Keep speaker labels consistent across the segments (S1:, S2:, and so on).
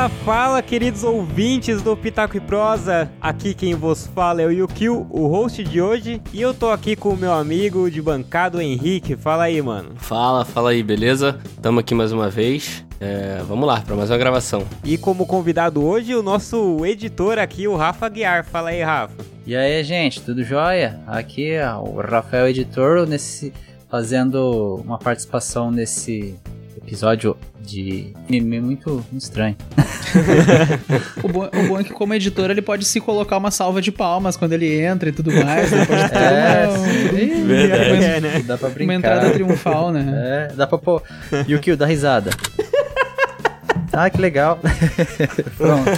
S1: Fala, fala, queridos ouvintes do Pitaco e Prosa. Aqui quem vos fala é o Yukio, o host de hoje, e eu tô aqui com o meu amigo de bancada, o Henrique. Fala aí, mano.
S2: Fala, fala aí, beleza? Tamo aqui mais uma vez. É, vamos lá, para mais uma gravação.
S1: E como convidado hoje, o nosso editor aqui, o Rafa Guiar. Fala aí, Rafa.
S3: E aí, gente, tudo jóia? Aqui é o Rafael Editor, nesse, fazendo uma participação nesse episódio de meme muito estranho.
S4: o, bom, o, bom, é que como editor ele pode se colocar uma salva de palmas quando ele entra e tudo mais. Ele pode ter é,
S3: uma... Verdade. Uma, é, né? Dá pra brincar.
S4: Uma entrada triunfal, né?
S3: É, dá pra pôr. E o Kill dá risada. Ah, que legal. Pronto.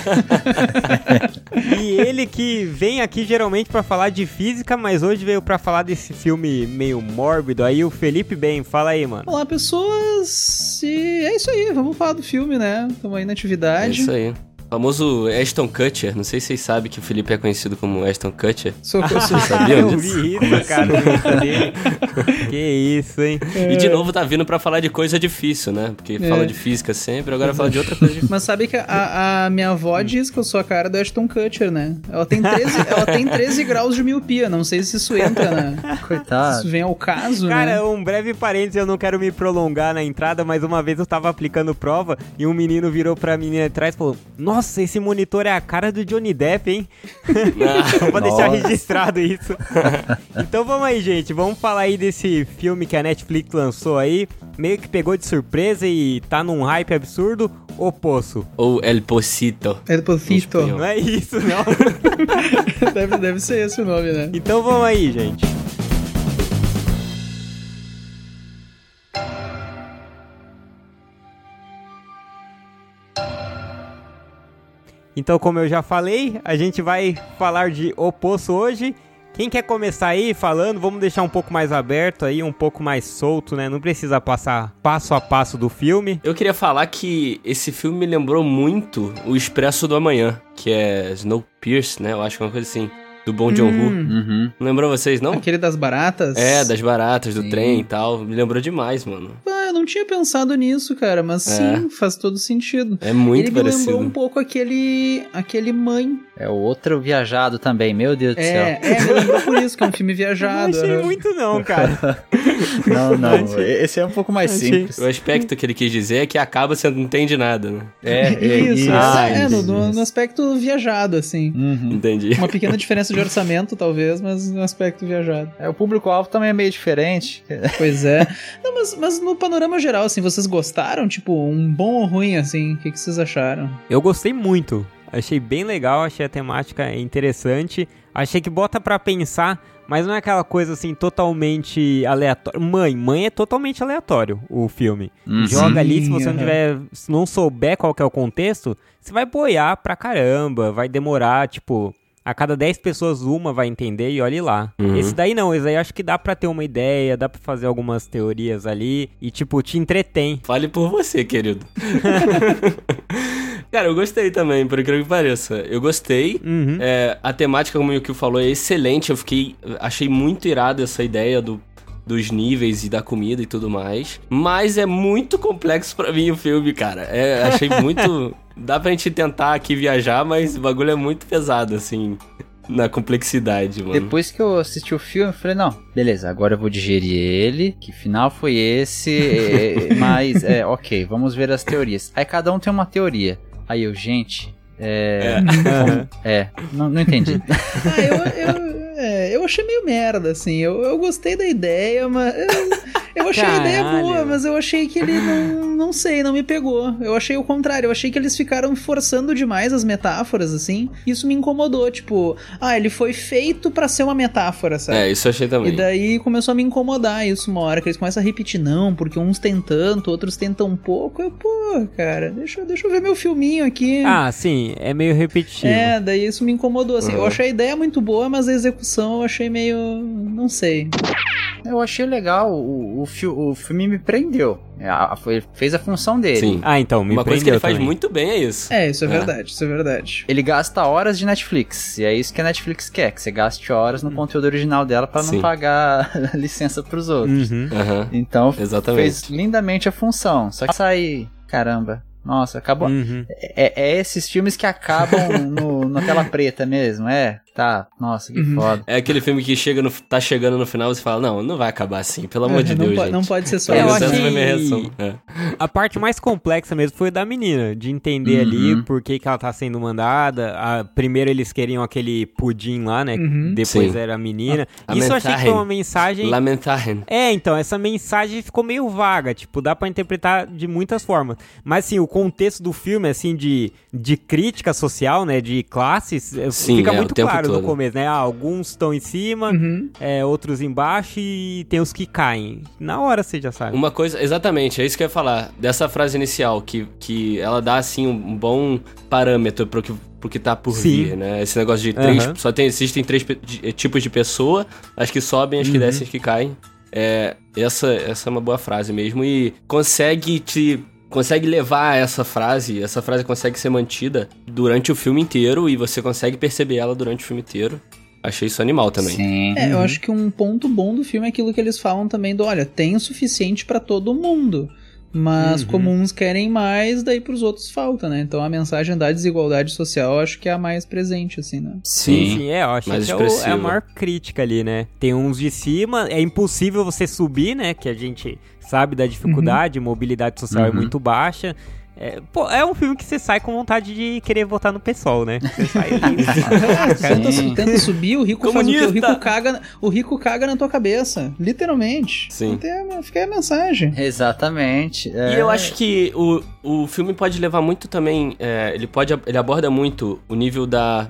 S1: e ele que vem aqui geralmente para falar de física, mas hoje veio para falar desse filme meio mórbido. Aí o Felipe Bem, fala aí, mano.
S4: Olá, pessoas. E é isso aí, vamos falar do filme, né? Estamos aí na atividade.
S2: É isso aí famoso Ashton Kutcher. Não sei se vocês sabem que o Felipe é conhecido como Ashton Kutcher.
S4: Sou eu
S1: sou
S4: sabia
S1: disso? Eu vi isso, cara. que isso, hein?
S2: É. E de novo tá vindo pra falar de coisa difícil, né? Porque é. fala de física sempre, agora fala de outra coisa difícil.
S4: Mas sabe que a, a, minha avó diz que eu sou a cara do Ashton Kutcher, né? Ela tem 13, ela tem 13 graus de miopia. Não sei se isso entra, né?
S3: Coitado.
S4: Isso vem ao caso,
S1: cara,
S4: né?
S1: Cara, um breve parênteses, eu não quero me prolongar na entrada, mas uma vez eu tava aplicando prova e um menino virou pra menina atrás e falou: Nossa, esse monitor é a cara do Johnny Depp, hein? Ah, Vou deixar registrado isso. então vamos aí, gente. Vamos falar aí desse filme que a Netflix lançou aí. Meio que pegou de surpresa e tá num hype absurdo. O Poço.
S2: Ou El Pocito.
S4: El Pocito.
S1: Não é isso, não.
S4: deve, deve ser esse o nome, né?
S1: Então vamos aí, gente. Então, como eu já falei, a gente vai falar de O Poço hoje. Quem quer começar aí falando, vamos deixar um pouco mais aberto aí, um pouco mais solto, né? Não precisa passar passo a passo do filme.
S2: Eu queria falar que esse filme me lembrou muito o Expresso do Amanhã, que é Snowpiercer, né? Eu acho que é uma coisa assim do Bom John Woo. Hum. Uhum. Não lembrou vocês, não?
S4: Aquele das baratas?
S2: É, das baratas, do Sim. trem e tal. Me lembrou demais, mano.
S4: Ah, eu não tinha pensado nisso, cara, mas é. sim, faz todo sentido.
S2: É muito
S4: Ele
S2: parecido.
S4: Ele lembrou um pouco aquele, aquele Mãe.
S3: É o outro viajado também, meu Deus do
S4: é,
S3: céu.
S4: É, me lembrou por isso, que é um filme viajado.
S1: não achei né? muito não, cara.
S3: não, não, esse é um pouco mais simples.
S2: O aspecto que ele quis dizer é que acaba você não entende nada, né?
S4: É, é isso. isso. Ah, é, isso, no, no, aspecto viajado, assim.
S2: Uhum. Entendi.
S4: Uma pequena diferença de orçamento, talvez, mas no aspecto viajado.
S3: É, o público-alvo também é meio diferente.
S4: Pois é. Não, mas, mas no panorama geral, assim, vocês gostaram? Tipo, um bom ou ruim, assim? O que, que vocês acharam?
S1: Eu gostei muito. Achei bem legal, achei a temática interessante. Achei que bota para pensar, mas não é aquela coisa assim totalmente aleatória. Mãe, mãe é totalmente aleatório o filme. Uhum. Joga ali, se você não tiver, se não souber qual é o contexto, você vai boiar pra caramba, vai demorar, tipo, a cada 10 pessoas, uma vai entender e olhe lá. Uhum. Esse daí não, esse daí acho que dá pra ter uma ideia, dá pra fazer algumas teorias ali e, tipo, te entretém.
S2: Fale por você, querido. Cara, eu gostei também, por incrível que pareça. Eu gostei. Uhum. É, a temática, como o Yukio falou, é excelente. Eu fiquei. Achei muito irado essa ideia do dos níveis e da comida e tudo mais. Mas é muito complexo para mim o filme, cara. É, achei muito. Dá pra gente tentar aqui viajar, mas o bagulho é muito pesado, assim. Na complexidade, mano.
S3: Depois que eu assisti o filme, eu falei, não, beleza, agora eu vou digerir ele. Que final foi esse? mas, é, ok, vamos ver as teorias. Aí cada um tem uma teoria. Aí eu, gente, é. É, é não, não entendi.
S4: ah, eu, eu, é, eu achei meio merda, assim. Eu, eu gostei da ideia, mas. Eu, eu achei a ideia boa, mas eu achei que ele não. Não sei, não me pegou. Eu achei o contrário. Eu achei que eles ficaram forçando demais as metáforas, assim. Isso me incomodou. Tipo, ah, ele foi feito para ser uma metáfora, sabe?
S2: É, isso eu achei também.
S4: E daí começou a me incomodar isso uma hora, que eles começam a repetir, não, porque uns tem tanto, outros tem tão pouco. Eu, pô, cara, deixa, deixa eu ver meu filminho aqui.
S1: Ah, sim, é meio repetitivo.
S4: É, daí isso me incomodou, assim. Uhum. Eu achei a ideia muito boa, mas a execução eu achei meio. não sei.
S3: Eu achei legal, o, o, o filme me prendeu. É, a, foi, fez a função dele. Sim.
S1: Ah, então, me
S2: Uma coisa
S1: que
S2: ele faz
S1: também.
S2: muito bem é isso.
S4: É, isso é, é, verdade, isso é verdade.
S3: Ele gasta horas de Netflix, e é isso que a Netflix quer, que você gaste horas no hum. conteúdo original dela para não pagar licença pros outros.
S1: Uhum.
S3: Uhum. Então, Exatamente. fez lindamente a função. Só que sai, caramba, Nossa, acabou. Uhum. É, é, esses filmes que acabam no, na tela preta mesmo, é. Tá, nossa, que uhum. foda.
S2: É aquele filme que chega no, tá chegando no final e você fala, não, não vai acabar assim, pelo amor é, de
S4: não
S2: Deus,
S4: po
S2: gente.
S4: Não pode ser só
S1: é, isso. Achei... É. A parte mais complexa mesmo foi da menina, de entender uhum. ali por que, que ela tá sendo mandada. A, primeiro eles queriam aquele pudim lá, né? Uhum. Depois Sim. era a menina. A, isso eu achei que foi uma mensagem...
S2: Lamentarem.
S1: É, então, essa mensagem ficou meio vaga, tipo, dá para interpretar de muitas formas. Mas, assim, o contexto do filme, assim, de, de crítica social, né, de classes, eh, Sim, fica é, muito claro todo. no começo, né? Ah, alguns estão em cima, uhum. é, outros embaixo e tem os que caem. Na hora você já sabe.
S2: Uma coisa, exatamente, é isso que eu ia falar. Dessa frase inicial, que, que ela dá, assim, um bom parâmetro pro que, pro que tá por Sim. vir, né? Esse negócio de três. Uhum. Só tem, existem três tipos de pessoa, as que sobem, as que uhum. descem, as que caem. É, essa, essa é uma boa frase mesmo e consegue te consegue levar essa frase, essa frase consegue ser mantida durante o filme inteiro e você consegue perceber ela durante o filme inteiro. Achei isso animal também.
S4: Sim. É, eu uhum. acho que um ponto bom do filme é aquilo que eles falam também do, olha, tem o suficiente para todo mundo. Mas uhum. como uns querem mais, daí pros outros falta, né? Então a mensagem da desigualdade social eu acho que é a mais presente, assim, né?
S1: Sim, sim, é, eu acho que é, o, é, a maior crítica ali, né? Tem uns de cima, é impossível você subir, né? Que a gente sabe da dificuldade, uhum. mobilidade social é uhum. é muito baixa. É, pô, é um filme que você sai com vontade de querer votar no pessoal, né? Você sai ali.
S4: o cara tá tentando subir, o rico Comunista. faz o quê? O rico, caga, o rico caga na tua cabeça. Literalmente.
S2: Sim.
S4: Então, fica aí a mensagem.
S3: Exatamente.
S2: É... E eu acho que o, o filme pode levar muito também. É, ele pode. Ele aborda muito o nível da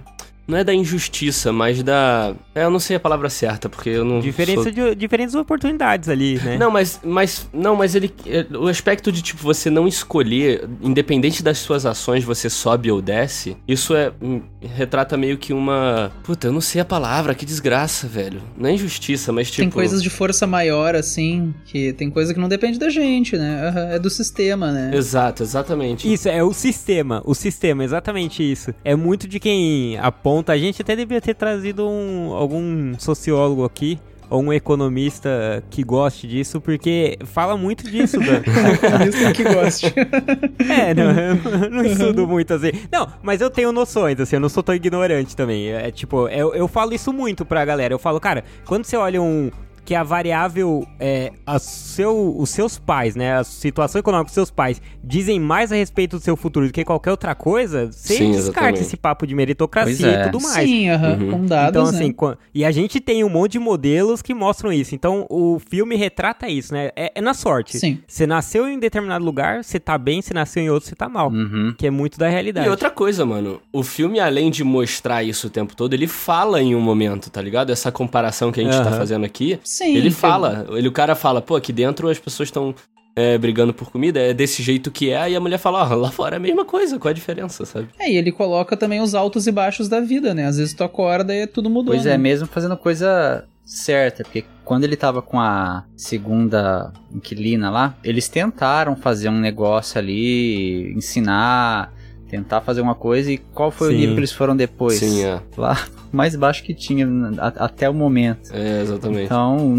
S2: não é da injustiça, mas da. É, eu não sei a palavra certa, porque eu não.
S1: Diferença sou... de diferentes oportunidades ali, né?
S2: Não, mas. mas não, mas ele. É, o aspecto de, tipo, você não escolher, independente das suas ações, você sobe ou desce, isso é. Hum, retrata meio que uma. Puta, eu não sei a palavra, que desgraça, velho. Não é injustiça, mas tipo.
S4: Tem coisas de força maior, assim, que tem coisa que não depende da gente, né? É do sistema, né?
S2: Exato, exatamente.
S1: Isso, é o sistema. O sistema, exatamente isso. É muito de quem aponta ponta. A gente até devia ter trazido um, algum sociólogo aqui ou um economista que goste disso, porque fala muito disso, Dan.
S4: economista que goste.
S1: é, não, eu não estudo muito assim. Não, mas eu tenho noções, assim, eu não sou tão ignorante também. É tipo, eu, eu falo isso muito pra galera. Eu falo, cara, quando você olha um, que a variável é a seu, os seus pais, né? A situação econômica dos seus pais dizem mais a respeito do seu futuro do que qualquer outra coisa, você Sim, descarta exatamente. esse papo de meritocracia é. e tudo mais.
S4: Sim, uhum. com dados.
S1: Então, assim, né? e a gente tem um monte de modelos que mostram isso. Então, o filme retrata isso, né? É, é na sorte.
S4: Sim.
S1: Você nasceu em determinado lugar, você tá bem, você nasceu em outro, você tá mal. Uhum. Que é muito da realidade.
S2: E outra coisa, mano, o filme, além de mostrar isso o tempo todo, ele fala em um momento, tá ligado? Essa comparação que a gente uhum. tá fazendo aqui.
S4: Sim.
S2: Ele fala, ele, o cara fala, pô, aqui dentro as pessoas estão é, brigando por comida, é desse jeito que é, e a mulher fala, ó, lá fora é a mesma coisa, qual a diferença, sabe?
S4: É, e ele coloca também os altos e baixos da vida, né? Às vezes tu acorda e tudo mudou.
S3: Pois
S4: é,
S3: né? é, mesmo fazendo coisa certa, porque quando ele tava com a segunda inquilina lá, eles tentaram fazer um negócio ali, ensinar tentar fazer uma coisa e qual foi Sim. o nível que eles foram depois?
S2: Sim, é.
S3: Lá, mais baixo que tinha a, até o momento.
S2: É, exatamente.
S3: Então,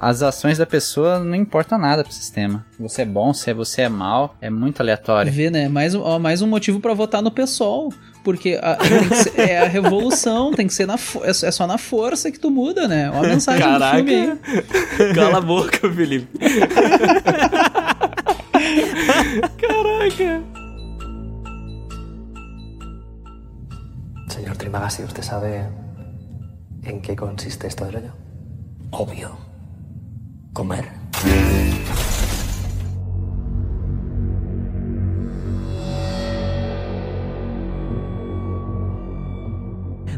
S3: as ações da pessoa não importam nada pro sistema. Se você é bom, se você é mal, é muito aleatório.
S4: Vê, né? Mais, ó, mais um motivo para votar no PSOL. Porque a, ser, é a revolução, tem que ser na é, é só na força que tu muda, né? Olha a mensagem
S2: Caraca.
S4: do filme aí.
S2: Cala a boca, Felipe.
S1: Caraca.
S5: Trimagasi, ¿usted sabe en qué consiste esto del hoyo?
S6: Obvio. Comer.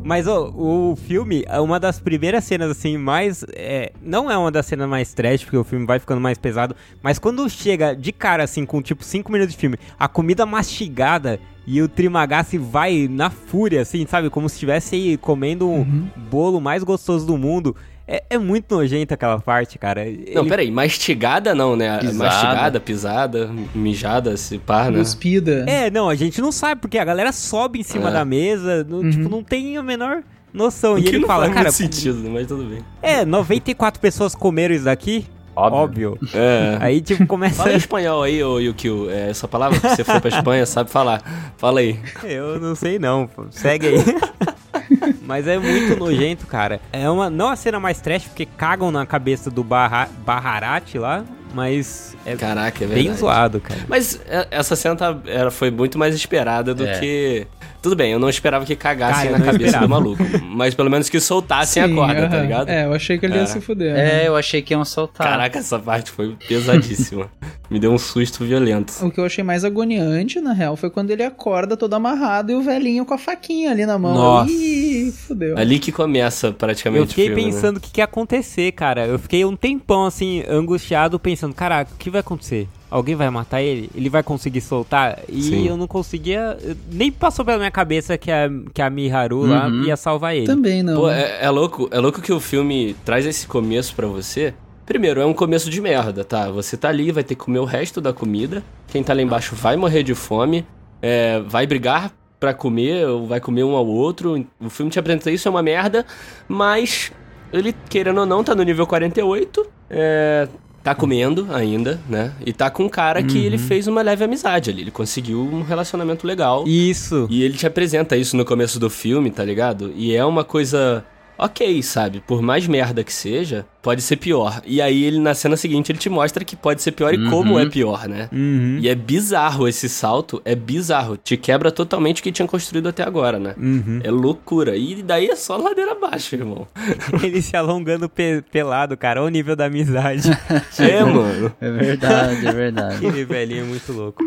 S1: Mas oh, o filme, é uma das primeiras cenas, assim, mais. É, não é uma das cenas mais trash, porque o filme vai ficando mais pesado. Mas quando chega de cara, assim, com tipo 5 minutos de filme, a comida mastigada e o Trimagasi vai na fúria, assim, sabe? Como se estivesse comendo um uhum. bolo mais gostoso do mundo. É, é, muito nojento aquela parte, cara.
S2: Não, Ele... peraí, mastigada não, né? Pisada. Mastigada, pisada, mijada, se par, né?
S4: Cuspida.
S1: É, não, a gente não sabe, porque a galera sobe em cima é. da mesa, não, uhum. tipo, não tem a menor noção. O e ele fala, cara.
S2: sentido, mas tudo bem.
S1: É, 94 pessoas comeram isso daqui. Óbvio. É. Aí, tipo, começa.
S2: Fala em espanhol aí, ô Yukio. É, essa palavra que você foi pra Espanha, sabe falar. Fala aí.
S1: Eu não sei não. Segue aí. Mas é muito nojento, cara. É uma. Não a cena mais trash, porque cagam na cabeça do Barra, Barrarate lá. Mas é,
S2: Caraca, é
S1: bem zoado, cara.
S2: Mas é, essa cena tá, era, foi muito mais esperada do é. que tudo bem, eu não esperava que cagassem Cara, na cabeça esperava. do maluco. Mas pelo menos que soltassem Sim, a corda, uh -huh. tá ligado?
S4: É, eu achei que ele é. ia se fuder.
S3: Né? É, eu achei que iam soltar.
S2: Caraca, essa parte foi pesadíssima. Me deu um susto violento.
S4: O que eu achei mais agoniante, na real, foi quando ele acorda todo amarrado e o velhinho com a faquinha ali na mão.
S2: Nossa. Ih, fudeu. Ali que começa praticamente
S1: Eu fiquei
S2: filme,
S1: né? pensando
S2: o
S1: né? que, que ia acontecer, cara. Eu fiquei um tempão assim, angustiado, pensando, caraca, o que vai acontecer? alguém vai matar ele? Ele vai conseguir soltar? E Sim. eu não conseguia. Nem passou pela minha cabeça que a, que a Miharu uhum. lá ia salvar ele.
S4: Também não.
S2: Pô, é, é, louco, é louco que o filme traz esse começo para você. Primeiro, é um começo de merda, tá? Você tá ali, vai ter que comer o resto da comida. Quem tá lá embaixo vai morrer de fome. É, vai brigar para comer, ou vai comer um ao outro. O filme te apresenta isso, é uma merda. Mas ele, querendo ou não, tá no nível 48. É, tá comendo ainda, né? E tá com um cara que ele uhum. fez uma leve amizade ali. Ele conseguiu um relacionamento legal.
S1: Isso.
S2: E ele te apresenta isso no começo do filme, tá ligado? E é uma coisa ok, sabe? Por mais merda que seja, pode ser pior. E aí ele na cena seguinte ele te mostra que pode ser pior uhum. e como é pior, né?
S1: Uhum.
S2: E é bizarro esse salto, é bizarro. Te quebra totalmente o que tinham construído até agora, né?
S1: Uhum.
S2: É loucura. E daí é só ladeira abaixo, irmão.
S1: ele se alongando pe pelado, cara. Olha o nível da amizade.
S2: é, mano.
S3: É verdade, é verdade.
S1: Aquele velhinho é muito louco.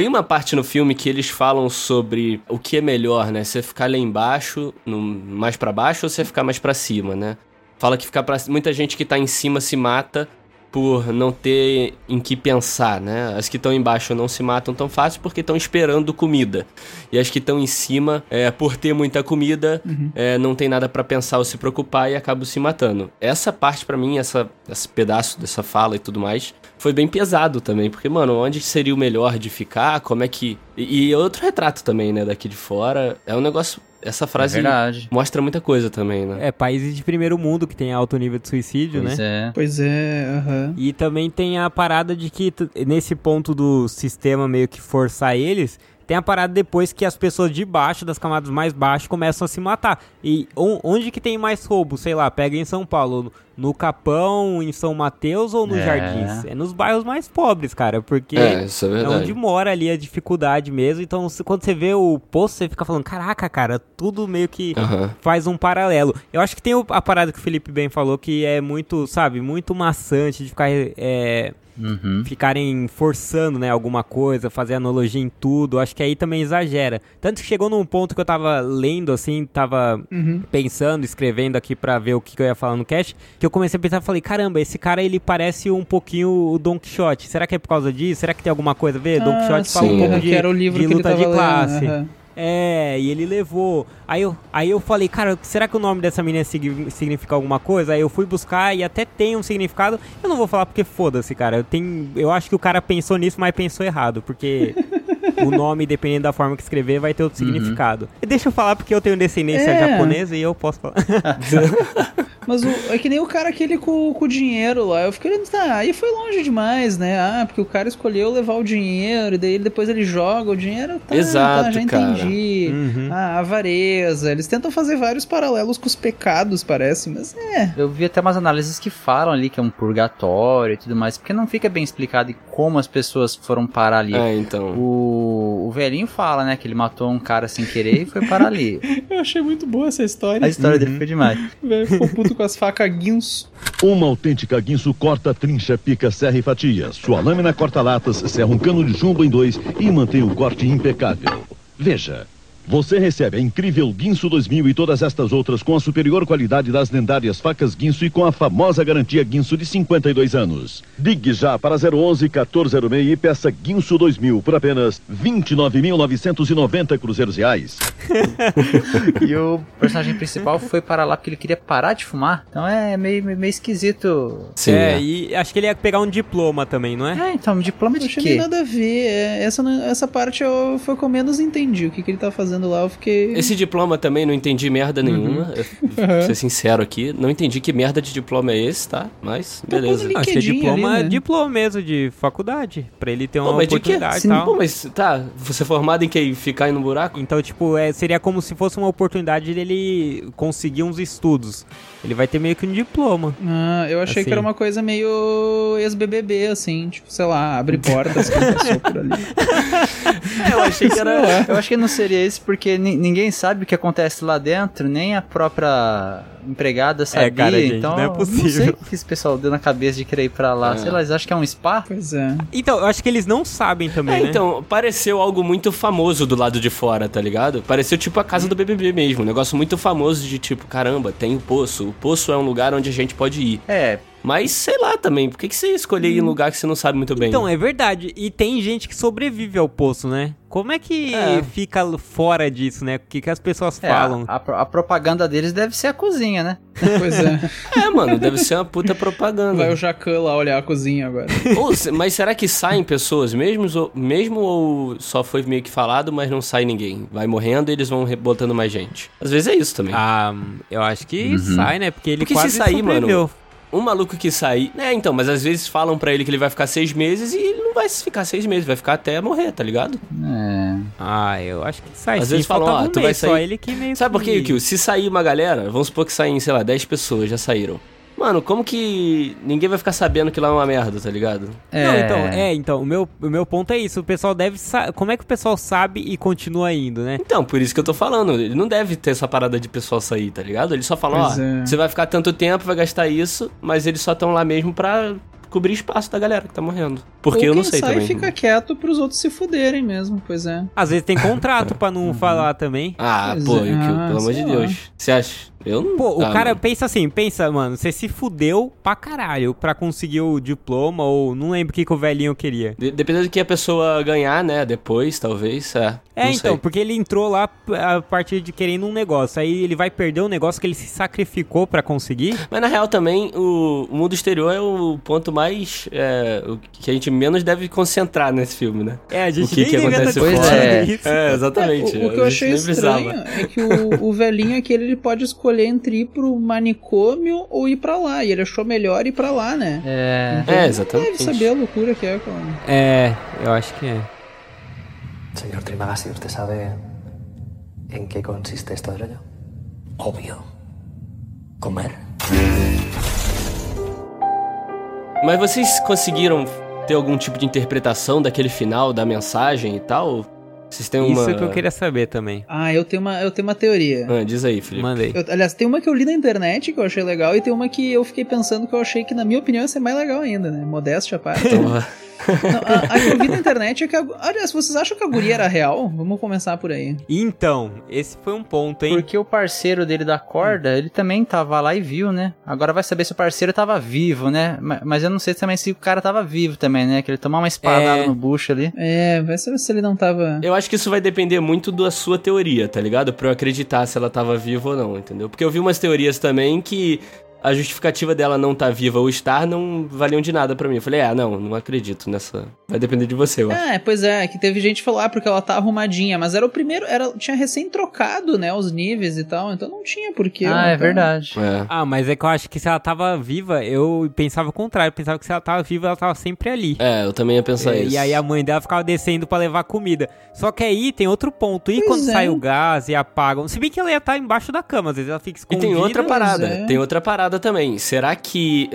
S2: Tem uma parte no filme que eles falam sobre o que é melhor, né? Você ficar lá embaixo, no, mais para baixo, ou você ficar mais para cima, né? Fala que ficar pra, muita gente que tá em cima se mata por não ter em que pensar, né? As que estão embaixo não se matam tão fácil porque estão esperando comida. E as que estão em cima, é, por ter muita comida, uhum. é, não tem nada para pensar ou se preocupar e acabam se matando. Essa parte para mim, essa, esse pedaço dessa fala e tudo mais, foi bem pesado também, porque, mano, onde seria o melhor de ficar? Como é que. E, e outro retrato também, né, daqui de fora. É um negócio essa frase
S3: é
S2: mostra muita coisa também, né?
S1: É, países de primeiro mundo que tem alto nível de suicídio,
S3: pois
S1: né?
S3: É.
S4: Pois é, aham.
S1: E também tem a parada de que nesse ponto do sistema meio que forçar eles, tem a parada depois que as pessoas de baixo, das camadas mais baixas, começam a se matar. E onde que tem mais roubo? Sei lá, pega em São Paulo, no Capão, em São Mateus ou nos é. Jardins? É nos bairros mais pobres, cara, porque
S2: é, é,
S1: é onde mora ali a dificuldade mesmo. Então, quando você vê o posto, você fica falando, caraca, cara, tudo meio que uhum. faz um paralelo. Eu acho que tem a parada que o Felipe bem falou, que é muito, sabe, muito maçante de ficar... É, uhum. ficarem forçando, né, alguma coisa, fazer analogia em tudo. Acho que aí também exagera. Tanto que chegou num ponto que eu tava lendo, assim, tava uhum. pensando, escrevendo aqui pra ver o que, que eu ia falar no cast, que eu comecei a pensar, falei, caramba, esse cara, ele parece um pouquinho o Don Quixote. Será que é por causa disso? Será que tem alguma coisa a ver?
S4: Ah,
S1: Don Quixote fala um pouco de, de luta de classe. Uhum. É, e ele levou. Aí eu, aí eu falei, cara, será que o nome dessa menina significa alguma coisa? Aí eu fui buscar e até tem um significado. Eu não vou falar porque foda-se, cara. Eu, tenho, eu acho que o cara pensou nisso, mas pensou errado. Porque o nome, dependendo da forma que escrever, vai ter outro uhum. significado. E deixa eu falar porque eu tenho descendência é. japonesa e eu posso falar.
S4: Mas o, é que nem o cara aquele com, com o dinheiro lá. Eu fiquei olhando, tá, aí foi longe demais, né? Ah, porque o cara escolheu levar o dinheiro e daí depois ele joga o dinheiro. Tá,
S2: Exato, tá,
S4: já entendi. Uhum. Ah, avareza. Eles tentam fazer vários paralelos com os pecados, parece, mas é.
S3: Eu vi até umas análises que falam ali que é um purgatório e tudo mais, porque não fica bem explicado como as pessoas foram parar ali.
S2: É, então.
S3: O, o velhinho fala, né, que ele matou um cara sem querer e foi parar ali.
S4: Eu achei muito boa essa história.
S3: A história uhum. dele foi demais.
S4: O velho ficou puto com as facas guinso.
S7: Uma autêntica guinso corta, trincha, pica, serra e fatia. Sua lâmina corta latas, serra um cano de jumbo em dois e mantém o corte impecável. Veja, você recebe a incrível Guinso 2000 e todas estas outras com a superior qualidade das lendárias facas Guinso e com a famosa garantia Guinso de 52 anos. Ligue já para 011 1406 e peça Guinso 2000 por apenas 29.990 cruzeiros reais.
S3: e o personagem principal foi para lá porque ele queria parar de fumar. Então é meio, meio esquisito.
S1: Sim, é, é, e acho que ele ia pegar um diploma também, não é?
S3: É, então, um diploma de
S4: quê?
S3: Não
S4: nada a ver. É, essa, essa parte eu, foi o que eu menos entendi. O que, que ele tá fazendo lá, eu fiquei.
S2: Esse diploma também não entendi merda nenhuma. Uhum. Vou ser sincero aqui. Não entendi que merda de diploma é esse, tá? Mas,
S1: Tá
S2: beleza.
S1: Acho que é diploma,
S4: ali, né?
S1: diploma mesmo de faculdade. Pra ele ter uma
S2: Pô, mas de quê?
S1: oportunidade e
S2: Sim,
S1: tal.
S2: pô, mas tá, você é formado em que? Ficar aí no buraco?
S1: Então, tipo, é, seria como se fosse uma oportunidade dele conseguir uns estudos. Ele vai ter meio que um diploma.
S4: Ah, eu achei que
S1: Assim.
S4: era uma coisa meio ex-BBB, assim, tipo, sei lá, abre portas que passou por ali.
S2: eu achei que era.
S3: Eu acho que não seria isso porque ni- ninguém sabe o que acontece lá dentro, nem a própria empregada sabia.
S1: cara, gente,
S3: então,
S1: não é possível.
S3: sei o que esse pessoal deu na cabeça de querer ir pra lá.
S2: É.
S3: Sei lá, eles acham que é um spa?
S4: Pois é.
S1: Então, eu acho que eles não sabem também,
S2: É,
S1: né?
S2: então, pareceu algo muito famoso do lado de fora, tá ligado? Pareceu tipo a casa do BBB mesmo, um negócio muito famoso de tipo, caramba, tem o poço. O poço é um lugar onde a gente pode ir.
S3: É,
S2: Mas sei lá também, por que, que você ia escolher ir em um lugar que você não sabe muito bem?
S1: Então, é verdade. E tem gente que sobrevive ao poço, né? Como é que
S2: É.
S1: fica fora disso, né? O que, que as pessoas
S3: é,
S1: falam?
S3: a, a propaganda deles deve ser a cozinha, né?
S4: Pois é.
S2: É, mano, deve ser uma puta propaganda.
S4: Vai o Jacan lá olhar a cozinha agora.
S2: Ou mas será que saem pessoas mesmo, ou- mesmo ou só foi meio que falado, mas não sai ninguém? Vai morrendo e eles vão botando mais gente. Às vezes é isso também.
S1: Ah, eu acho que sai, né? Porque ele
S2: Porque
S1: quase
S2: se sair, mano,
S1: sobreviveu.
S2: Um maluco que sair. É, então, mas às vezes falam pra ele que ele vai ficar seis meses e ele não vai ficar seis meses, vai ficar até morrer, tá ligado?
S3: É.
S1: Ah, eu acho que sai
S2: Às
S1: sim.
S2: vezes falam, ó,
S1: um
S2: tu vai
S1: mês, Só
S2: sair-
S1: ele que meio
S2: Sabe por quê,
S1: que...
S2: Se sair uma galera, vamos supor que saem, sei lá, 10 pessoas, já saíram. Mano, como que ninguém vai ficar sabendo que lá é uma merda, tá ligado?
S1: Não, então, é, então, o meu, o meu ponto é isso. O pessoal deve Como é que o pessoal sabe e continua indo, né?
S2: Então, por isso que eu tô falando. Ele não deve ter essa parada de pessoal sair, tá ligado? Ele só fala, ó,
S4: é.
S2: você vai ficar tanto tempo, vai gastar isso, mas eles só estão lá mesmo pra cobrir espaço da galera que tá morrendo. Porque
S4: Ou
S2: eu não
S4: quem
S2: sei
S4: sai
S2: também.
S4: fica quieto pros outros se fuderem mesmo, pois é.
S1: Às vezes tem contrato pra não falar também.
S2: Ah,
S4: Pois
S2: pô,
S4: é. Ah,
S2: pelo amor de
S4: lá.
S2: Deus. Você acha? Eu não.
S1: Pô, o
S2: Ah,
S1: cara
S2: mano.
S1: pensa assim, pensa, mano, você se fudeu pra caralho pra conseguir o diploma ou não lembro o que, que o velhinho queria.
S2: De- Dependendo do que a pessoa ganhar, né? Depois, talvez. É,
S1: É, então,
S2: sei.
S1: porque ele entrou lá a partir de querendo um negócio. Aí ele vai perder um negócio que ele se sacrificou pra conseguir.
S2: Mas na real também, o, o mundo exterior é o ponto mais. é, o que a gente menos deve concentrar nesse filme, né?
S1: É, a gente
S2: O que
S1: nem
S2: que acontece
S3: fora? É.
S1: isso.
S2: É, exatamente.
S4: O, o que eu achei estranho é que o, o velhinho aquele ele pode escolher entre ir pro manicômio ou ir pra lá. E ele achou melhor ir pra lá, né?
S3: É.
S2: É,
S4: Deve
S2: exatamente.
S4: saber a loucura que é, cara.
S1: É, eu acho que é.
S5: Señor Trimagasi, ¿usted sabe en qué consiste este rollo?
S6: Obvio. Comer.
S2: Mas vocês conseguiram ter algum tipo de interpretação daquele final, da mensagem e tal? Vocês têm uma.
S1: Isso que eu queria saber também.
S4: Ah, eu tenho uma, eu tenho uma teoria.
S2: Ah, diz aí, Felipe.
S1: Mandei.
S4: Eu- aliás, tem uma que eu li na internet que eu achei legal e tem uma que eu fiquei pensando que eu achei que, na minha opinião, ia ser mais legal ainda, né? Modéstia à parte.
S2: Então,
S4: Não, a, a que eu vi na internet é que. A, aliás, vocês acham que a guria era real? Vamos começar por aí.
S1: Então, esse foi um ponto, hein?
S3: Porque o parceiro dele da corda, ele também tava lá e viu, né? Agora vai saber se o parceiro tava vivo, né? Ma- Mas eu não sei também se o cara tava vivo também, né? Que ele tomou uma espadada
S1: É.
S3: no bucho ali.
S4: É, vai saber se ele não tava.
S2: eu acho que isso vai depender muito da sua teoria, tá ligado? Pra eu acreditar se ela tava viva ou não, entendeu? Porque eu vi umas teorias também que a justificativa dela não tá viva ou estar não valiam de nada pra mim. Eu falei, ah, não, não acredito nessa. Vai depender de você, eu acho.
S4: É, pois é, que teve gente que falou, ah, porque ela tá arrumadinha, mas era o primeiro, era, tinha recém trocado, né, os níveis e tal, então não tinha porquê.
S3: ah,
S4: ela
S3: é
S4: tá-
S3: verdade.
S2: É.
S1: Ah, mas é que eu acho que se ela tava viva, eu pensava o contrário. Eu pensava que se ela tava viva, ela tava sempre ali.
S2: É, eu também ia pensar
S1: É,
S2: isso.
S1: e aí a mãe dela ficava descendo pra levar comida. Só que aí tem outro ponto. E
S4: Pois
S1: quando
S4: é.
S1: sai o gás e apagam? Se bem que ela ia estar embaixo da cama, às vezes ela fica
S2: E
S1: escondida.
S2: tem outra parada,
S4: é.
S2: tem outra parada também. Será que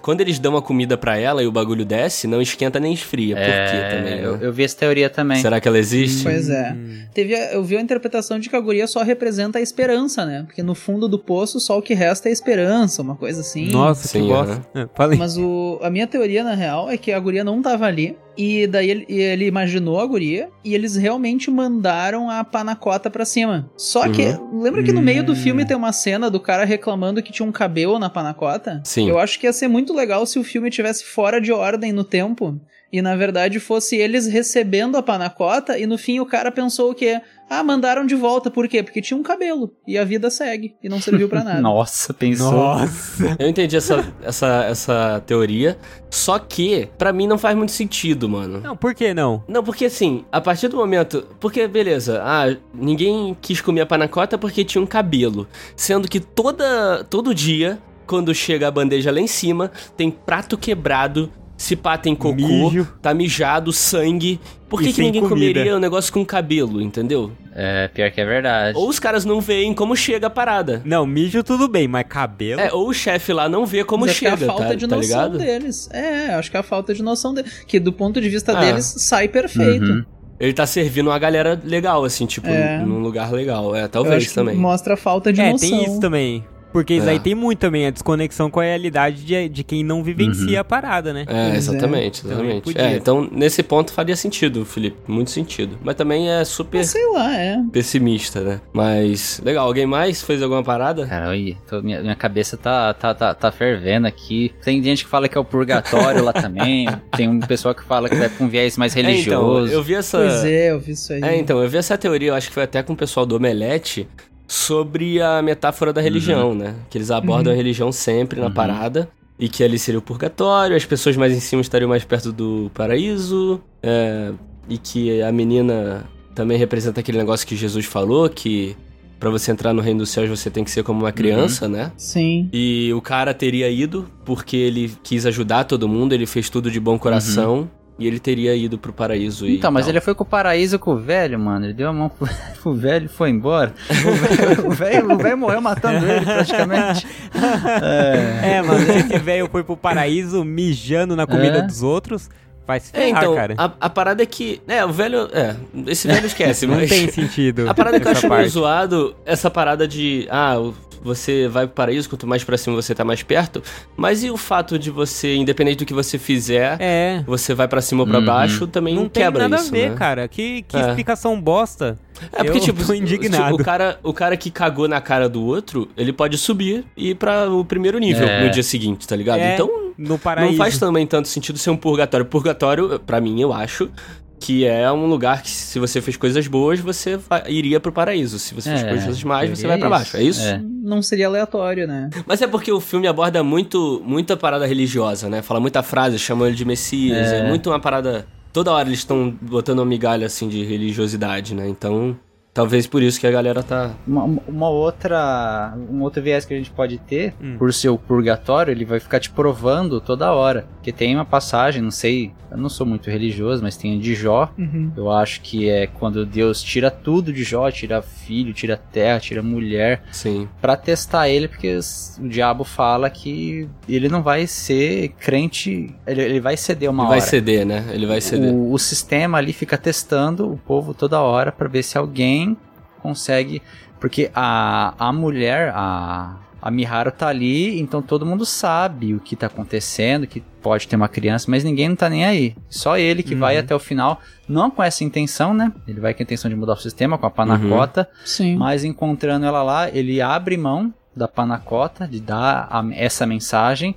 S2: quando eles dão a comida pra ela e o bagulho desce, não esquenta nem esfria? Por quê também, né?
S3: É, eu, eu vi essa teoria também.
S2: Será que ela existe?
S4: Pois é.
S1: Hum.
S4: Teve, a- eu vi a interpretação de que a guria só representa a esperança, né? Porque no fundo do poço só o que resta é a esperança, uma coisa assim.
S1: Nossa,
S2: Sim,
S1: que bosta. É, falei.
S4: Mas o, a minha teoria, na real, é que a guria não tava ali. E daí ele, ele imaginou a guria e eles realmente mandaram a panacota pra cima. Só que, lembra que no meio do filme tem uma cena do cara reclamando que tinha um cabelo na panacota?
S2: Sim.
S4: Eu acho que ia ser muito legal se o filme tivesse fora de ordem no tempo. E na verdade fosse eles recebendo a panacota e no fim o cara pensou o quê? Ah, mandaram de volta, por quê? Porque tinha um cabelo e a vida segue e não serviu para nada.
S3: Nossa, pensou.
S1: Nossa.
S2: Eu entendi essa, essa, essa teoria, só que para mim não faz muito sentido, mano.
S1: Não, por que não?
S2: Não, porque assim, a partir do momento. Porque, beleza, ah, ninguém quis comer a panacota porque tinha um cabelo. Sendo que toda, todo dia, quando chega a bandeja lá em cima, tem prato quebrado se pá tem cocô, Mijo. tá mijado, sangue. Por que, que ninguém comida. comeria um negócio com cabelo, entendeu?
S3: É, pior que é verdade.
S2: Ou os caras não veem como chega a parada.
S1: Não, mijo tudo bem, mas cabelo.
S2: É, ou o chefe lá não vê como chega,
S4: é a falta
S2: tá,
S4: de
S2: tá
S4: noção
S2: ligado?
S4: deles. É, acho que é a falta de noção deles. Que do ponto de vista ah. deles, sai perfeito. Uhum.
S2: Ele tá servindo uma galera legal, assim, tipo, é. num lugar legal. É, talvez também.
S4: mostra a falta de
S1: é,
S4: noção.
S1: É, tem isso também. Porque isso é. aí tem muito também a desconexão com a realidade de, de quem não vivencia uhum. a parada, né?
S2: É, exatamente, é. exatamente. É, então, nesse ponto faria sentido, Felipe. Muito sentido. Mas também é super.
S4: sei lá, é.
S2: Pessimista, né? Mas. Legal, alguém mais fez alguma parada?
S3: Cara, aí, minha, minha cabeça tá, tá, tá, tá fervendo aqui. Tem gente que fala que é o purgatório lá também. Tem um pessoal que fala que vai com viés mais religioso.
S2: É, então, eu vi essa.
S4: Pois é, eu vi isso aí.
S2: É, então, eu vi essa teoria, eu acho que foi até com o pessoal do Omelete sobre a metáfora da religião, uhum. né? Que eles abordam uhum. a religião sempre na uhum. parada. E que ali seria o purgatório, as pessoas mais em cima estariam mais perto do paraíso. É, e que a menina também representa aquele negócio que Jesus falou, que para você entrar no reino dos céus você tem que ser como uma criança, uhum. né?
S4: Sim.
S2: E o cara teria ido porque ele quis ajudar todo mundo, ele fez tudo de bom coração. Uhum. E ele teria ido pro paraíso e.
S3: Então, mas
S2: tal.
S3: ele foi com o paraíso com o velho, mano. Ele deu a mão pro, pro velho e foi embora. O velho, o velho morreu matando ele, praticamente.
S1: É, é mano, esse velho foi pro paraíso mijando na comida é. dos outros. Vai se ferrar,
S2: é, então,
S1: cara.
S2: A, a, parada é que. É, o velho. É, esse velho esquece,
S1: Não
S2: mas.
S1: Não tem sentido.
S2: A parada que eu acho meio zoado, essa parada de. Ah, você vai pro paraíso, quanto mais pra cima você tá mais perto. Mas e o fato de você, independente do que você fizer,
S1: é.
S2: você vai para cima ou pra uhum. baixo, também não quebra
S1: isso. Não
S2: tem nada
S1: a ver,
S2: né?
S1: cara. Que, que é. explicação bosta.
S2: É porque, Eu tipo, tô indignado. o, cara, o cara que cagou na cara do outro, ele pode subir e ir pra o primeiro nível é. no dia seguinte, tá ligado?
S1: É,
S2: então,
S1: no paraíso.
S2: não faz também tanto sentido ser um purgatório. Purgatório, para mim, eu acho, que é um lugar que se você fez coisas boas, você vai, iria pro paraíso. Se você é, fez coisas más, você vai para baixo. É isso? É.
S4: Não seria aleatório, né?
S2: Mas é porque o filme aborda muito muita parada religiosa, né? Fala muita frase, chamam ele de Messias. É, é muito uma parada. Toda hora eles estão botando uma migalha assim de religiosidade, né? Então. Talvez por isso que a galera tá.
S3: Uma, uma, outra. Um outro viés que a gente pode ter, hum. por ser o purgatório, ele vai ficar te provando toda hora. Porque tem uma passagem, não sei, eu não sou muito religioso, mas tem a de Jó. Uhum. Eu acho que é quando Deus tira tudo de Jó, tira filho, tira terra, tira mulher.
S2: Sim.
S3: Pra testar ele, porque o diabo fala que ele não vai ser crente, ele, ele vai ceder uma
S2: ele
S3: hora.
S2: Vai ceder, né? Ele vai ceder.
S3: O, o sistema ali fica testando o povo toda hora para ver se alguém consegue. Porque a, a mulher, a, a Miharu tá ali, então todo mundo sabe o que tá acontecendo, que pode ter uma criança, mas ninguém não tá nem aí. Só ele que uhum. vai até o final, não com essa intenção, né? Ele vai com a intenção de mudar o sistema, com a panacota.
S4: Uhum. Sim.
S3: Mas encontrando ela lá, ele abre mão da panacota, de dar a, essa mensagem,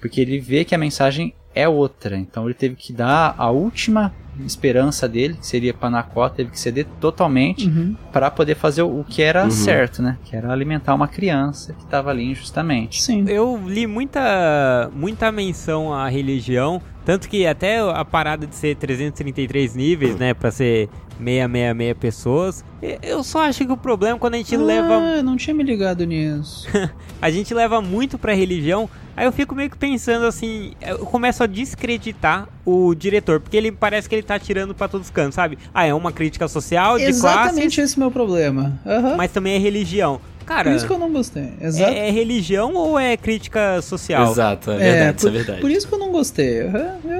S3: porque ele vê que a mensagem é outra. Então ele teve que dar a última esperança dele, que seria Panacota, teve que ceder totalmente uhum. para poder fazer o que era uhum. certo, né? Que era alimentar uma criança que estava ali injustamente.
S1: Sim. Eu li muita, muita menção à religião, tanto que até a parada de ser 333 níveis, né, para ser 666 pessoas. Eu só acho que o problema é quando a gente
S4: ah,
S1: leva.
S4: não tinha me ligado nisso.
S1: a gente leva muito pra religião. Aí eu fico meio que pensando assim, eu começo a descreditar o diretor, porque ele parece que ele tá tirando para todos os cantos, sabe? Ah, é uma crítica social de classe.
S4: Exatamente esse é o meu problema. Uhum.
S1: Mas também é religião. Cara,
S4: por isso que eu não gostei. Exato.
S1: É, é religião ou é crítica social?
S2: Exato, é verdade,
S4: é,
S2: por, isso é verdade.
S4: Por isso que eu não gostei. Eu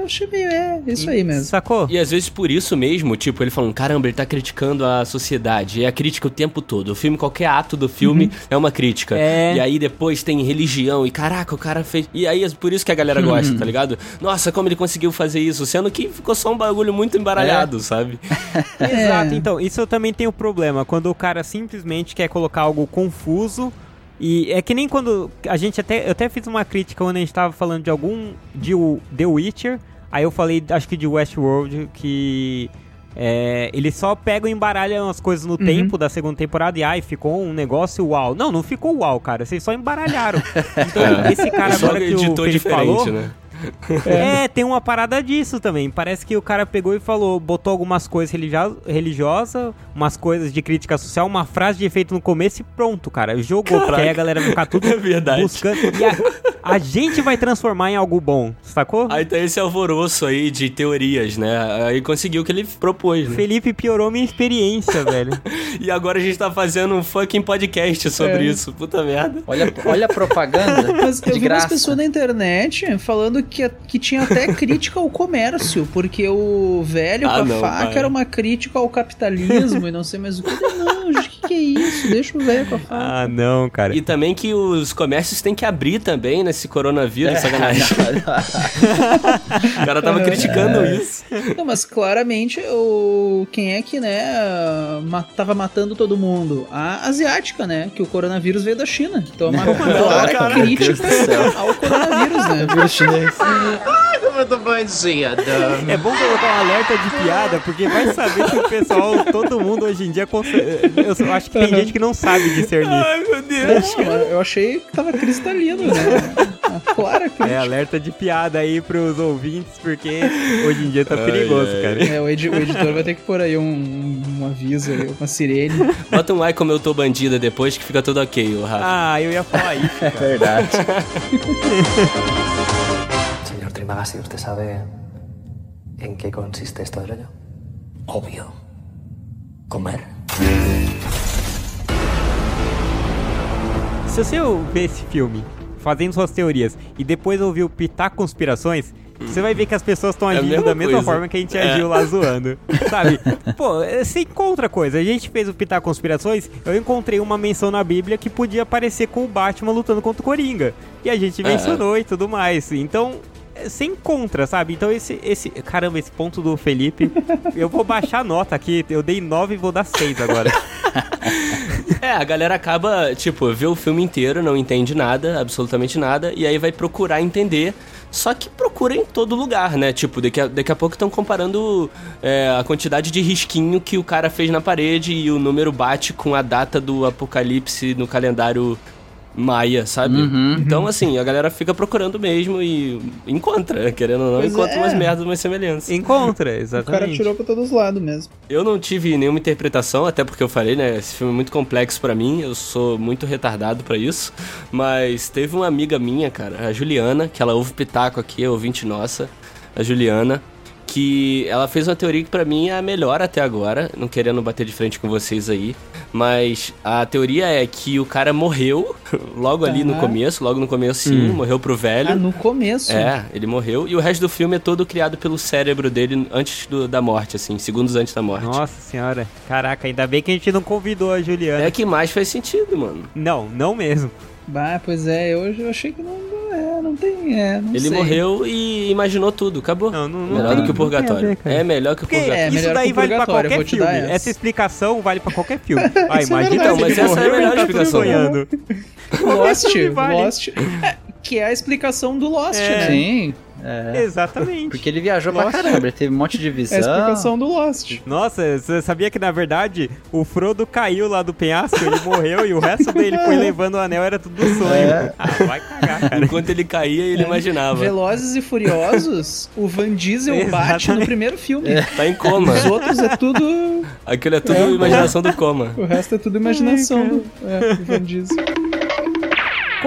S4: achei meio, é, isso aí mesmo.
S1: Sacou?
S2: E às vezes por isso mesmo, tipo, ele falando, caramba, ele tá criticando a sociedade. É a crítica o tempo todo. O filme, qualquer ato do filme uhum. é uma crítica.
S1: É.
S2: E aí depois tem religião e caraca, o cara fez. E aí é por isso que a galera gosta, uhum. tá ligado? Nossa, como ele conseguiu fazer isso? Sendo que ficou só um bagulho muito embaralhado, é. sabe?
S1: Exato, então, isso eu também tenho problema. Quando o cara simplesmente quer colocar algo confuso e é que nem quando a gente até. Eu até fiz uma crítica quando a gente tava falando de algum. de o The Witcher. Aí eu falei, acho que de Westworld, que é, ele só pega e embaralha umas coisas no uhum. tempo da segunda temporada e ai, ficou um negócio uau. Não, não ficou uau, cara. Vocês só embaralharam. Então, é. esse cara agora que o Felipe falou, né? É, tem uma parada disso também. Parece que o cara pegou e falou, botou algumas coisas religiosas, umas coisas de crítica social, uma frase de efeito no começo e pronto, cara. Jogou, Caraca. porque aí a galera vai ficar tudo é buscando. E a, a, gente vai transformar em algo bom, sacou?
S2: Aí tem esse alvoroço aí de teorias, né? Aí conseguiu o que ele propôs, né?
S1: Felipe piorou minha experiência, velho.
S2: E agora a gente tá fazendo um fucking podcast sobre é. isso. Puta merda.
S3: Olha, olha a propaganda.
S4: Mas eu vi graça. umas pessoas na internet falando que, que tinha até crítica ao comércio, porque o velho ah, com a não, faca pai. era uma crítica ao capitalismo e não sei mais o que. Não, que, é isso? Deixa o velho com a faca.
S1: Ah, não, cara.
S2: E também que os comércios têm que abrir também nesse coronavírus, é. sacanagem. o cara tava é. criticando é. isso.
S4: Não, mas claramente o quem é que, né, tava matando todo mundo? A asiática, né? Que o coronavírus veio da China. Então é uma clara crítica ao coronavírus, né? Vírus chinês.
S1: Ai, eu tô banhando. É bom colocar um alerta de piada, porque vai saber se o pessoal, todo mundo hoje em dia. Eu acho que tem gente que não sabe discernir. Ai,
S4: meu Deus. eu achei que tava cristalino, né? Claro que
S1: É alerta de piada aí pros ouvintes, porque hoje em dia tá perigoso, ai, cara.
S4: É, o, edi o, editor vai ter que pôr aí um, um aviso, uma sirene.
S2: Bota um ai como eu tô bandida depois que fica tudo ok, o Rafa.
S1: Ah, eu ia falar isso.
S3: É verdade.
S5: Trimagasi, ¿usted sabe en qué consiste esto del hoyo?
S6: Obvio. Comer.
S1: Se você ver esse filme fazendo suas teorias e depois ouvir o Pitar Conspirações, você vai ver que as pessoas estão é agindo é da mesma coisa. forma que a gente é. agiu lá zoando. Sabe? Pô, você encontra coisa. A gente fez o Pitar Conspirações, eu encontrei uma menção na Bíblia que podia aparecer com o Batman lutando contra o Coringa. E a gente é. mencionou e tudo mais. Então, você encontra, sabe? Então esse, esse. Caramba, esse ponto do Felipe. eu vou baixar a nota aqui. Eu dei 9 e vou dar 6 agora.
S2: é, a galera acaba, tipo, vê o filme inteiro, não entende nada, absolutamente nada, e aí vai procurar entender. Só que procura em todo lugar, né? Tipo, daqui a, daqui a pouco estão comparando é, a quantidade de risquinho que o cara fez na parede e o número bate com a data do apocalipse no calendário maia, sabe? Uhum, então, uhum. assim, a galera fica procurando mesmo e encontra, querendo ou não, pois encontra é. umas merdas, umas semelhanças.
S1: Encontra, exatamente.
S4: O cara tirou pra todos os lados mesmo.
S2: Eu não tive nenhuma interpretação, até porque eu falei, né? Esse filme é muito complexo para mim, eu sou muito retardado para isso. Mas teve uma amiga minha, cara, a Juliana, que ela ouve pitaco aqui, é ouvinte nossa, a Juliana que ela fez uma teoria que para mim é a melhor até agora, não querendo bater de frente com vocês aí, mas a teoria é que o cara morreu logo ali no começo, logo no começo sim, hum. morreu pro velho. Ah,
S4: no começo.
S2: É, ele morreu e o resto do filme é todo criado pelo cérebro dele antes do, da morte, assim, segundos antes da morte.
S1: Nossa senhora, caraca, ainda bem que a gente não convidou a Juliana.
S2: É que mais faz sentido, mano.
S1: Não, não mesmo.
S4: Bah, pois é, hoje eu achei que não, não tem, é, não
S2: Ele
S4: sei.
S2: morreu e imaginou tudo, acabou. Não, não, não melhor tem, do que o purgatório. Ver, é melhor que o purgatório. É,
S1: Isso daí vale pra qualquer filme. Essa. essa. explicação vale pra qualquer filme. Ah, imagina,
S2: então, mas essa é a melhor explicação.
S4: Lost, Lost, é, que é a explicação do Lost, é. né?
S3: Sim.
S1: É. Exatamente.
S3: Porque ele viajou Lost. pra caramba, ele teve um monte de visão. É
S4: a explicação do Lost.
S1: Nossa, você sabia que na verdade o Frodo caiu lá do penhasco, ele morreu e o resto dele foi levando o anel, era tudo sonho. É. Ah, vai
S2: cagar, cara. Enquanto ele caía, ele é. imaginava.
S4: Velozes e Furiosos, o Van Diesel bate no primeiro filme. É.
S2: Tá em coma.
S4: Os outros é tudo...
S2: Aquilo é tudo é. imaginação do coma.
S4: O resto é tudo imaginação Ai, do, é, do Van Diesel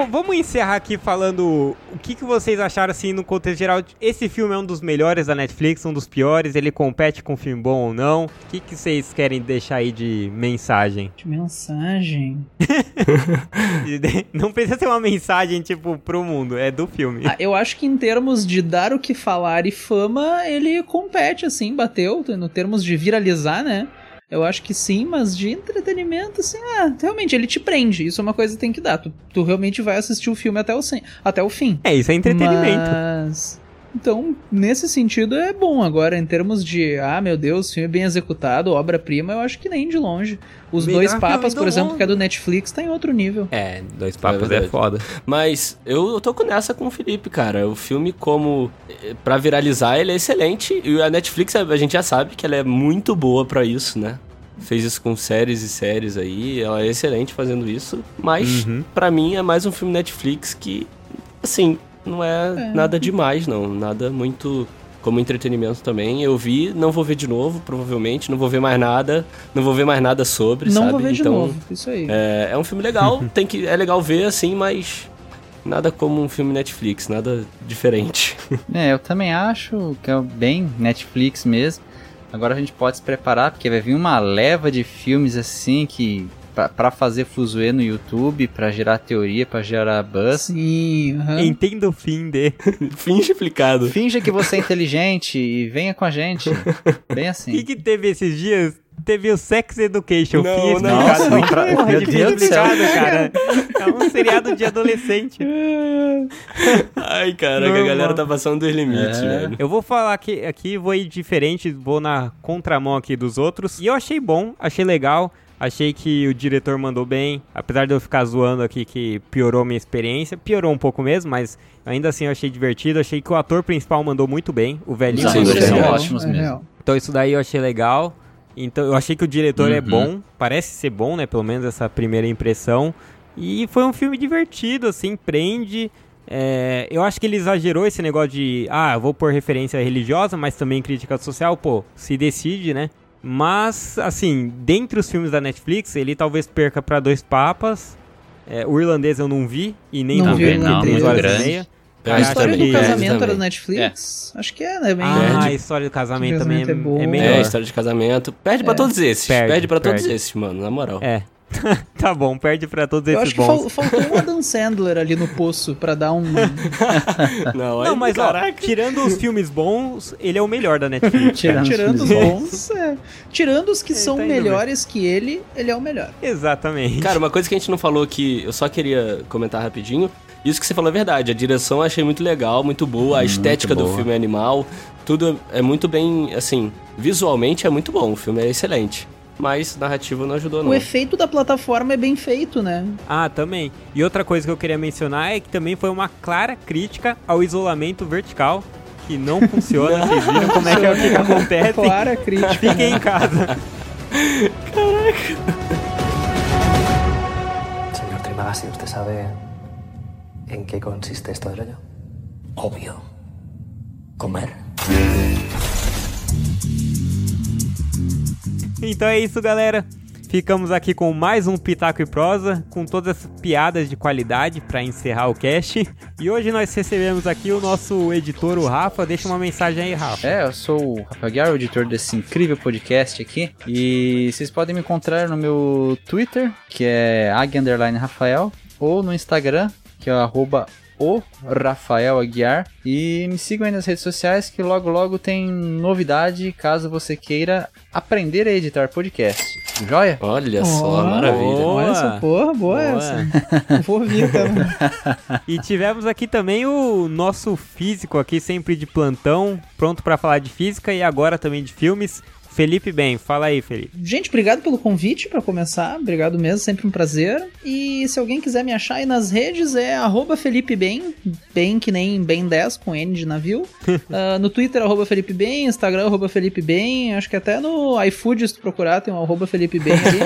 S1: vamos encerrar aqui falando o que, que vocês acharam, assim, no contexto geral. Esse filme é um dos melhores da Netflix, um dos piores. Ele compete com um filme bom ou não? O que, que vocês querem deixar aí de mensagem?
S4: De mensagem?
S1: não precisa ser uma mensagem, tipo, pro mundo. É do filme.
S4: Ah, eu acho que em termos de dar o que falar e fama, ele compete, assim, bateu. No termos de viralizar, né? Eu acho que sim, mas de entretenimento, assim, ah, realmente, ele te prende. Isso é uma coisa que tem que dar. Tu, tu realmente vai assistir o filme até o, até o fim.
S1: É, isso é entretenimento.
S4: Mas. Então, nesse sentido, é bom. Agora, em termos de, ah, meu Deus, filme bem executado, obra-prima, eu acho que nem de longe. Os
S1: Melhor
S4: Dois Papas,
S1: Ainda
S4: por exemplo,
S1: Longe.
S4: que é do Netflix, tá em outro nível.
S1: É, Dois Papas é,
S2: verdade.
S1: foda.
S2: Mas eu, tô com nessa com o Felipe, cara. O filme, como. eh, Pra viralizar, ele é excelente. E a Netflix, a gente já sabe que ela é muito boa pra isso, né? Fez isso com séries e séries aí. Ela é excelente fazendo isso. Mas,
S1: Uhum.
S2: pra mim, é mais um filme Netflix que, assim, não é, nada demais, não. Nada muito. Como entretenimento também. Eu vi, não vou ver de novo, provavelmente. Não vou ver mais nada. Não vou ver mais nada sobre,
S4: Não
S2: sabe?
S4: vou ver de
S2: então,
S4: novo, isso aí.
S2: é, é um filme legal, tem que, é legal ver assim, mas nada como um filme Netflix, nada diferente.
S3: É, eu também acho que é bem Netflix mesmo. Agora a gente pode se preparar, porque vai vir uma leva de filmes assim que. Pra- Pra fazer fuzuê no YouTube, pra gerar teoria, pra gerar buzz.
S4: Sim, aham.
S1: Entenda o fim de.
S2: Fim explicado.
S3: Finja que você é inteligente e venha com a gente. Bem
S1: O
S3: assim.
S1: que, que teve esses dias? Teve o Sex Education,
S2: Não,
S1: fim
S2: não.
S1: explicado.
S3: Nossa, pra-
S1: Porra,
S3: meu
S1: de
S3: Deus
S1: fim
S3: do céu.
S1: explicado, cara. É um seriado de adolescente.
S2: Ai, cara, a galera tá passando dos limites,
S3: É.
S2: velho.
S1: Eu vou falar aqui, aqui, vou ir diferente, vou na contramão aqui dos outros. E eu achei bom, achei legal. Achei que o diretor mandou bem, apesar de eu ficar zoando aqui que piorou minha experiência. Piorou um pouco mesmo, mas ainda assim eu achei divertido. Achei que o ator principal mandou muito bem, o velhinho.
S3: Os
S2: Sim,
S3: atores
S2: sim,
S3: são
S2: é.
S3: ótimos mesmo.
S4: real.
S1: Então isso daí eu achei legal. Então eu achei que o diretor é
S3: Uhum.
S1: bom, parece ser bom, né? Pelo menos essa primeira impressão. E foi um filme divertido, assim, prende. É, eu acho que ele exagerou esse negócio de, ah, eu vou pôr referência religiosa, mas também crítica social, pô, se decide, né? Mas, assim, dentre os filmes da Netflix, ele talvez perca pra Dois Papas. É, o irlandês eu não vi, e nem
S4: Não
S1: vou
S4: vi
S1: ver,
S4: o
S1: tem
S4: irlandês.
S1: três horas
S3: Grande.
S1: e meia.
S2: É,
S4: A
S1: Acho
S4: história
S1: que-
S4: do casamento era do Netflix? Acho que é, né? Bem
S1: Ah, a história do casamento também é,
S4: é boa.
S1: é
S2: É,
S1: melhor.
S2: história de casamento. Perde pra
S4: É.
S2: todos esses.
S1: Perde,
S2: Perde, pra todos
S1: perde.
S2: esses, mano, na moral.
S1: É. tá bom, perde pra todos
S4: Eu
S1: esses
S4: acho que
S1: bons.
S4: fal- faltou um Adam Sandler ali no poço pra dar um.
S2: Não,
S1: Não, mas ó,
S2: caraca.
S1: tirando os filmes bons, ele é o melhor da Netflix.
S3: Tirando os
S4: tirando os bons. é. Tirando os que
S1: Ele
S4: são
S1: tá
S4: melhores que ele, ele é o melhor.
S1: Exatamente.
S2: Cara, uma coisa que a gente não falou que eu só queria comentar rapidinho. Isso que você falou é verdade. A direção eu achei muito legal, muito boa. A estética do
S3: boa.
S2: filme é animal. Tudo é muito bem, assim, visualmente é muito bom. O filme é excelente. Mas narrativa não ajudou, não.
S4: O efeito da plataforma é bem feito, né?
S1: Ah, também. E outra coisa que eu queria mencionar é que também foi uma clara crítica ao isolamento vertical, que não funciona. Vocês viram como é que, é o que, que acontece?
S4: Clara crítica.
S1: Fiquem em casa.
S5: Señor Trimagasi, ¿usted sabe en qué consiste esto del hoyo?
S6: Obvio. Comer.
S1: Então é isso, galera. Ficamos aqui com mais um Pitaco e Prosa, com todas as piadas de qualidade para encerrar o cast. E hoje nós recebemos aqui o nosso editor, o Rafa. Deixa uma mensagem aí, Rafa.
S3: É, eu sou o Rafael Guiar, o editor desse incrível podcast aqui. E vocês podem me encontrar no meu Twitter, que é Rafael, ou no Instagram, que é o Rafael Aguiar. E me sigam aí nas redes sociais que logo logo tem novidade caso você queira aprender a editar podcast. Joia?
S2: Olha só,
S4: Ó,
S2: maravilha.
S1: Boa.
S4: Olha essa porra, boa,
S1: Boa.
S4: essa. Vou ouvir também.
S1: E tivemos aqui também o nosso físico aqui, sempre de plantão, pronto para falar de física e agora também de filmes. Felipe Bem, fala aí, Felipe.
S4: Gente, obrigado pelo convite pra começar. Obrigado mesmo, sempre um prazer. E se alguém quiser me achar aí nas redes, é arroba Felipe Bem, bem que nem Ben 10 com N de navio. Ah, no Twitter, arroba Felipe Bem, Instagram, arroba Felipe Bem. Acho que até no iFood, se tu procurar, tem um arroba Felipe Bem ali.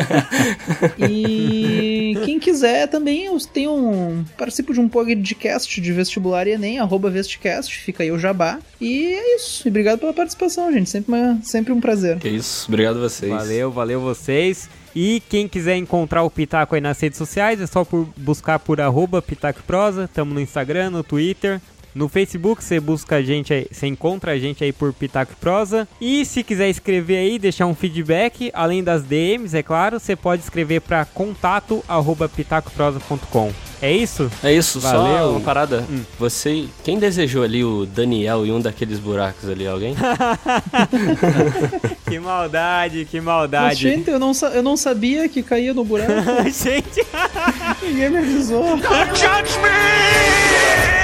S4: e quem quiser também, eu tenho um. Participo de um podcast de vestibular e Enem, arroba Vestcast, fica aí o jabá. E é isso. E obrigado pela participação, gente. Sempre, uma- sempre um prazer.
S2: Que isso, obrigado a vocês.
S1: Valeu, valeu vocês. E quem quiser encontrar o Pitaco aí nas redes sociais, é só por buscar por arroba Pitaco Prosa. Tamo no Instagram, no Twitter. No Facebook você busca a gente aí, você encontra a gente aí por Pitaco e Prosa. E se quiser escrever aí, deixar um feedback, além das DMs, é claro, você pode escrever para contato arroba pitacoprosa.com. É isso?
S2: É isso,
S1: Valeu.
S2: só uma parada.
S1: Hum.
S2: Você, quem desejou ali o Daniel em um daqueles buracos ali, alguém?
S1: Que maldade, que maldade.
S4: Mas, gente, eu não, sa- eu não sabia que caía no buraco.
S1: gente,
S4: Ninguém me avisou.
S8: Judge me!